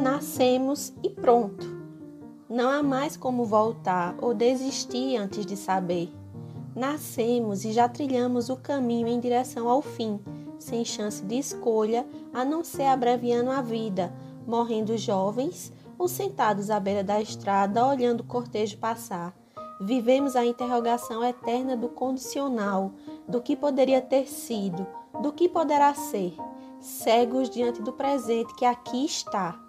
nascemos e pronto. Não há mais como voltar ou desistir antes de saber. Nascemos e já trilhamos o caminho em direção ao fim, sem chance de escolha, a não ser abreviando a vida, morrendo jovens ou sentados à beira da estrada olhando o cortejo passar. Vivemos a interrogação eterna do condicional, do que poderia ter sido, do que poderá ser, cegos diante do presente que aqui está.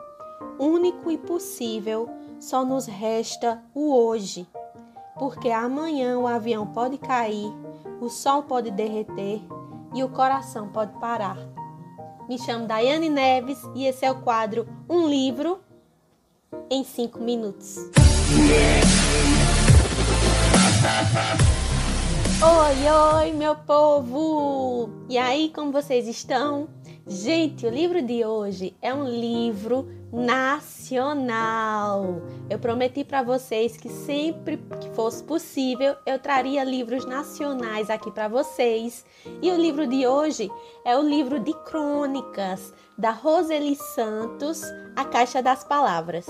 Único e possível, só nos resta o hoje porque amanhã o avião pode cair, o sol pode derreter e o coração pode parar. Me chamo Daiane Neves e esse é o quadro Um Livro em 5 Minutos. Oi, oi, meu povo! E aí, como vocês estão? Gente, o livro de hoje é um livro nacional. Eu prometi para vocês que sempre que fosse possível eu traria livros nacionais aqui para vocês. E o livro de hoje é o livro de crônicas da Roseli Santos, A Caixa das Palavras.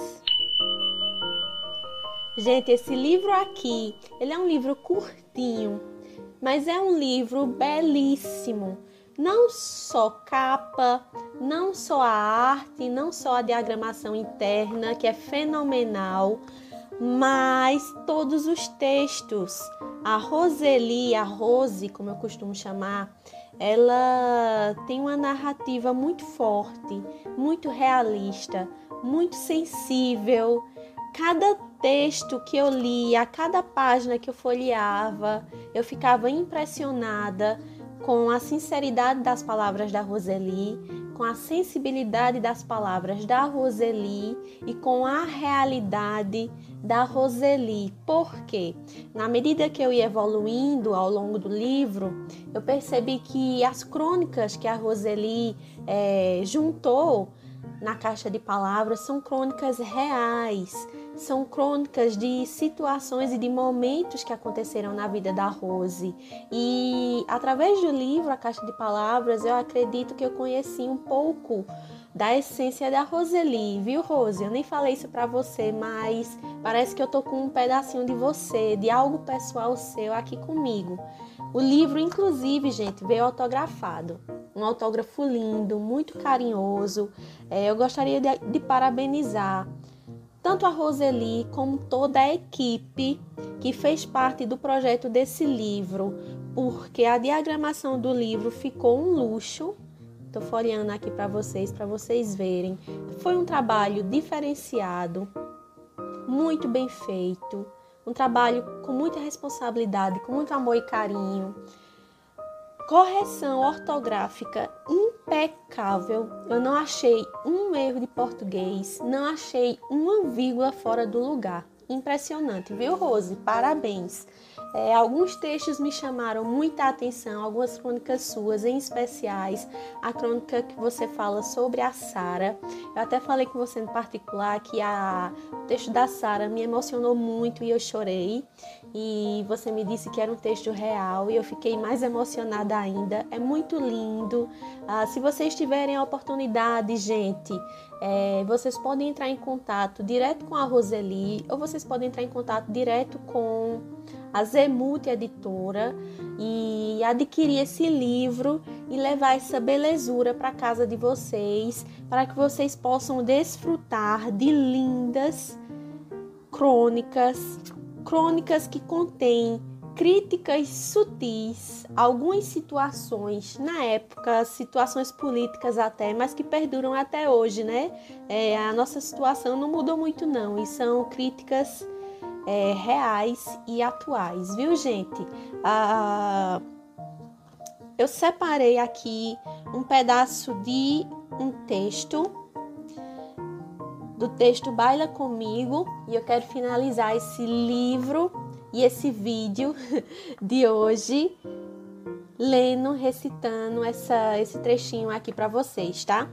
Gente, esse livro aqui, ele é um livro curtinho, mas é um livro belíssimo não só capa, não só a arte, não só a diagramação interna, que é fenomenal, mas todos os textos. A Roseli, a Rose, como eu costumo chamar, ela tem uma narrativa muito forte, muito realista, muito sensível. Cada texto que eu lia, cada página que eu folheava, eu ficava impressionada com a sinceridade das palavras da Roseli, com a sensibilidade das palavras da Roseli e com a realidade da Roseli. Porque, na medida que eu ia evoluindo ao longo do livro, eu percebi que as crônicas que a Roseli é, juntou na caixa de palavras são crônicas reais, são crônicas de situações e de momentos que aconteceram na vida da Rose. E através do livro A Caixa de Palavras, eu acredito que eu conheci um pouco da essência da Roseli, viu, Rose? Eu nem falei isso para você, mas parece que eu tô com um pedacinho de você, de algo pessoal seu aqui comigo. O livro, inclusive, gente, veio autografado. Um autógrafo lindo, muito carinhoso. É, eu gostaria de, de parabenizar tanto a Roseli como toda a equipe que fez parte do projeto desse livro, porque a diagramação do livro ficou um luxo. Estou folheando aqui para vocês, para vocês verem. Foi um trabalho diferenciado, muito bem feito, um trabalho com muita responsabilidade, com muito amor e carinho correção ortográfica impecável. Eu não achei um erro de português, não achei uma vírgula fora do lugar. Impressionante, viu, Rose? Parabéns. É, alguns textos me chamaram muita atenção, algumas crônicas suas, em especiais a crônica que você fala sobre a Sara. Eu até falei com você em particular que a, o texto da Sara me emocionou muito e eu chorei. E você me disse que era um texto real e eu fiquei mais emocionada ainda. É muito lindo. Ah, se vocês tiverem a oportunidade, gente, é, vocês podem entrar em contato direto com a Roseli ou vocês podem entrar em contato direto com a Zemut Editora e adquirir esse livro e levar essa belezura para casa de vocês, para que vocês possam desfrutar de lindas crônicas, crônicas que contêm críticas sutis, algumas situações na época, situações políticas até, mas que perduram até hoje, né? É, a nossa situação não mudou muito não, e são críticas é, reais e atuais, viu, gente? Ah, eu separei aqui um pedaço de um texto do texto Baila Comigo e eu quero finalizar esse livro e esse vídeo de hoje lendo, recitando essa, esse trechinho aqui para vocês, tá?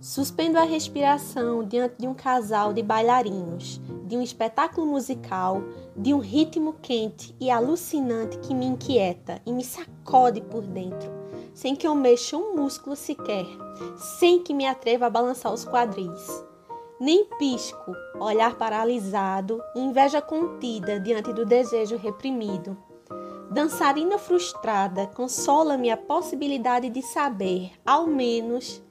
Suspendo a respiração diante de um casal de bailarinos, de um espetáculo musical, de um ritmo quente e alucinante que me inquieta e me sacode por dentro, sem que eu mexa um músculo sequer, sem que me atreva a balançar os quadris. Nem pisco, olhar paralisado inveja contida diante do desejo reprimido. Dançarina frustrada, consola-me a possibilidade de saber, ao menos,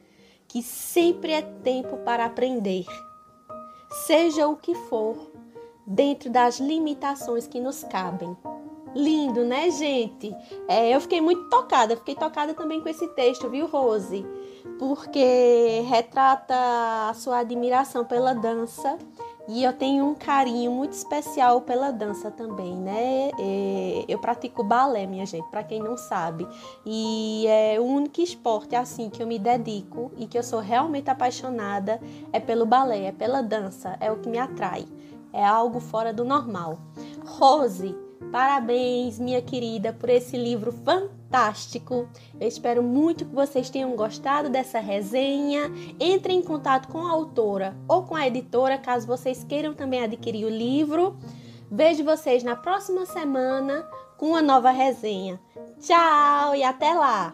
que sempre é tempo para aprender seja o que for, dentro das limitações que nos cabem. Lindo, né, gente? É, eu fiquei muito tocada, fiquei tocada também com esse texto, viu, Rose? Porque retrata a sua admiração pela dança e eu tenho um carinho muito especial pela dança também, né? É, eu pratico balé, minha gente, para quem não sabe. E é o único esporte assim que eu me dedico e que eu sou realmente apaixonada é pelo balé, é pela dança, é o que me atrai. É algo fora do normal. Rose, Parabéns, minha querida, por esse livro fantástico. Eu espero muito que vocês tenham gostado dessa resenha. Entre em contato com a autora ou com a editora, caso vocês queiram também adquirir o livro. Vejo vocês na próxima semana com uma nova resenha. Tchau e até lá!